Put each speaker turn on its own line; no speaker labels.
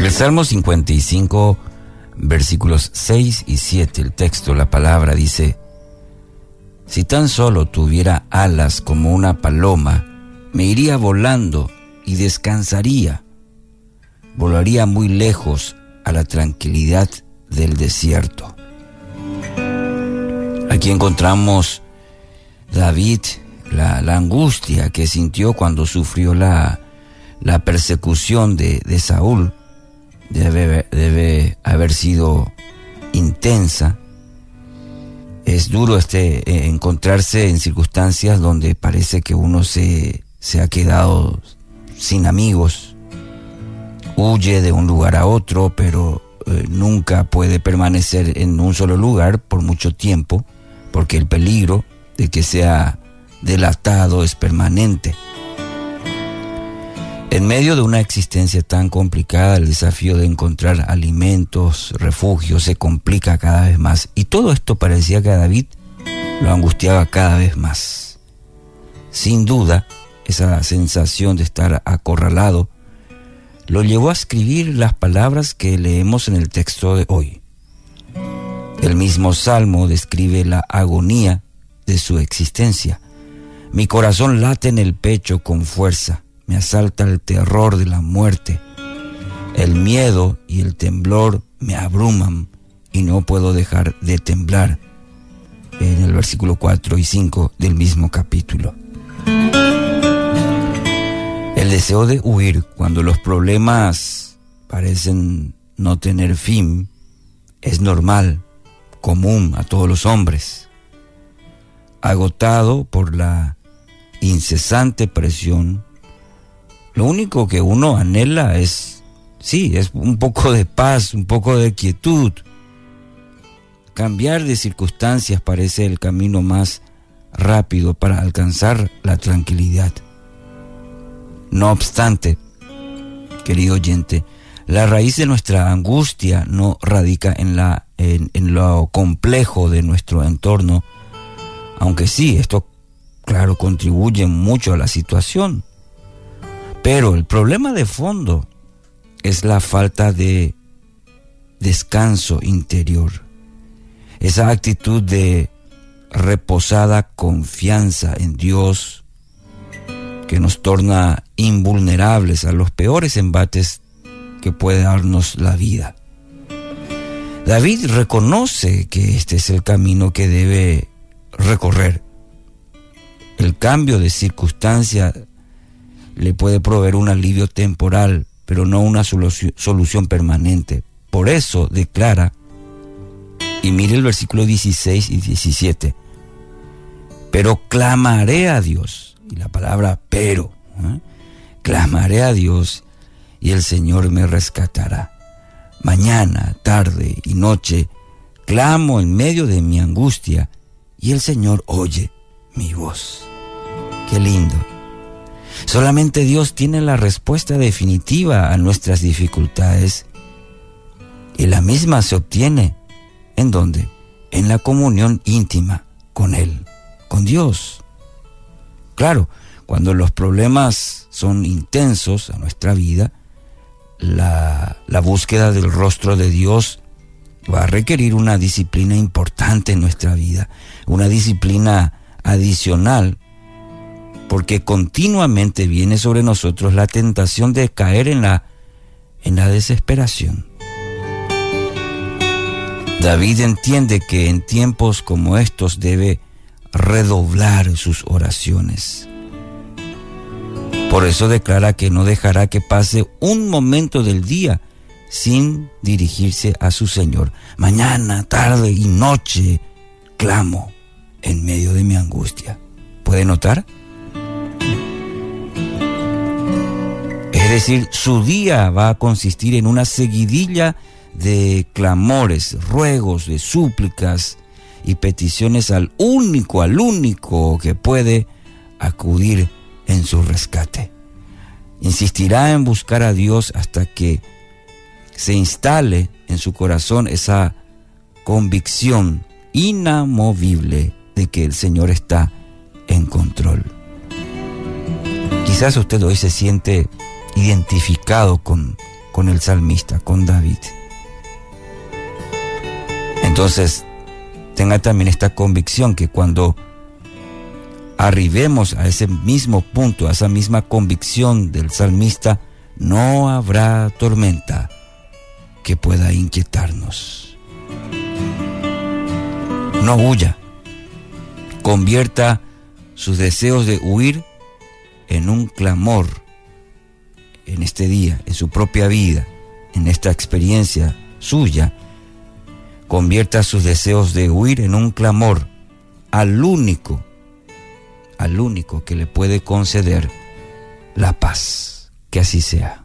El Salmo 55, versículos 6 y 7, el texto, la palabra dice, Si tan solo tuviera alas como una paloma, me iría volando y descansaría. Volaría muy lejos a la tranquilidad del desierto. Aquí encontramos David, la, angustia que sintió cuando sufrió la, persecución de Saúl debe, debe haber sido intensa. Es duro este, eh, encontrarse en circunstancias donde parece que uno se, se ha quedado sin amigos, huye de un lugar a otro, pero eh, nunca puede permanecer en un solo lugar por mucho tiempo, porque el peligro de que sea delatado es permanente. En medio de una existencia tan complicada, el desafío de encontrar alimentos, refugios, se complica cada vez más. Y todo esto parecía que a David lo angustiaba cada vez más. Sin duda, esa sensación de estar acorralado lo llevó a escribir las palabras que leemos en el texto de hoy. El mismo Salmo describe la agonía de su existencia. Mi corazón late en el pecho con fuerza me asalta el terror de la muerte. El miedo y el temblor me abruman y no puedo dejar de temblar. En el versículo 4 y 5 del mismo capítulo. El deseo de huir cuando los problemas parecen no tener fin es normal, común a todos los hombres. Agotado por la incesante presión lo único que uno anhela es, sí, es un poco de paz, un poco de quietud. Cambiar de circunstancias parece el camino más rápido para alcanzar la tranquilidad. No obstante, querido oyente, la raíz de nuestra angustia no radica en, la, en, en lo complejo de nuestro entorno, aunque sí, esto, claro, contribuye mucho a la situación. Pero el problema de fondo es la falta de descanso interior. Esa actitud de reposada confianza en Dios que nos torna invulnerables a los peores embates que puede darnos la vida. David reconoce que este es el camino que debe recorrer. El cambio de circunstancia le puede proveer un alivio temporal, pero no una solución permanente. Por eso declara, y mire el versículo 16 y 17, pero clamaré a Dios, y la palabra pero, ¿eh? clamaré a Dios y el Señor me rescatará. Mañana, tarde y noche, clamo en medio de mi angustia y el Señor oye mi voz. Qué lindo. Solamente Dios tiene la respuesta definitiva a nuestras dificultades y la misma se obtiene en donde? En la comunión íntima con Él, con Dios. Claro, cuando los problemas son intensos a nuestra vida, la, la búsqueda del rostro de Dios va a requerir una disciplina importante en nuestra vida, una disciplina adicional porque continuamente viene sobre nosotros la tentación de caer en la, en la desesperación. David entiende que en tiempos como estos debe redoblar sus oraciones. Por eso declara que no dejará que pase un momento del día sin dirigirse a su Señor. Mañana, tarde y noche clamo en medio de mi angustia. ¿Puede notar? Es decir, su día va a consistir en una seguidilla de clamores, ruegos, de súplicas y peticiones al único, al único que puede acudir en su rescate. Insistirá en buscar a Dios hasta que se instale en su corazón esa convicción inamovible de que el Señor está en control. Quizás usted hoy se siente identificado con, con el salmista, con David. Entonces, tenga también esta convicción que cuando arribemos a ese mismo punto, a esa misma convicción del salmista, no habrá tormenta que pueda inquietarnos. No huya, convierta sus deseos de huir en un clamor en este día, en su propia vida, en esta experiencia suya. Convierta sus deseos de huir en un clamor al único, al único que le puede conceder la paz. Que así sea.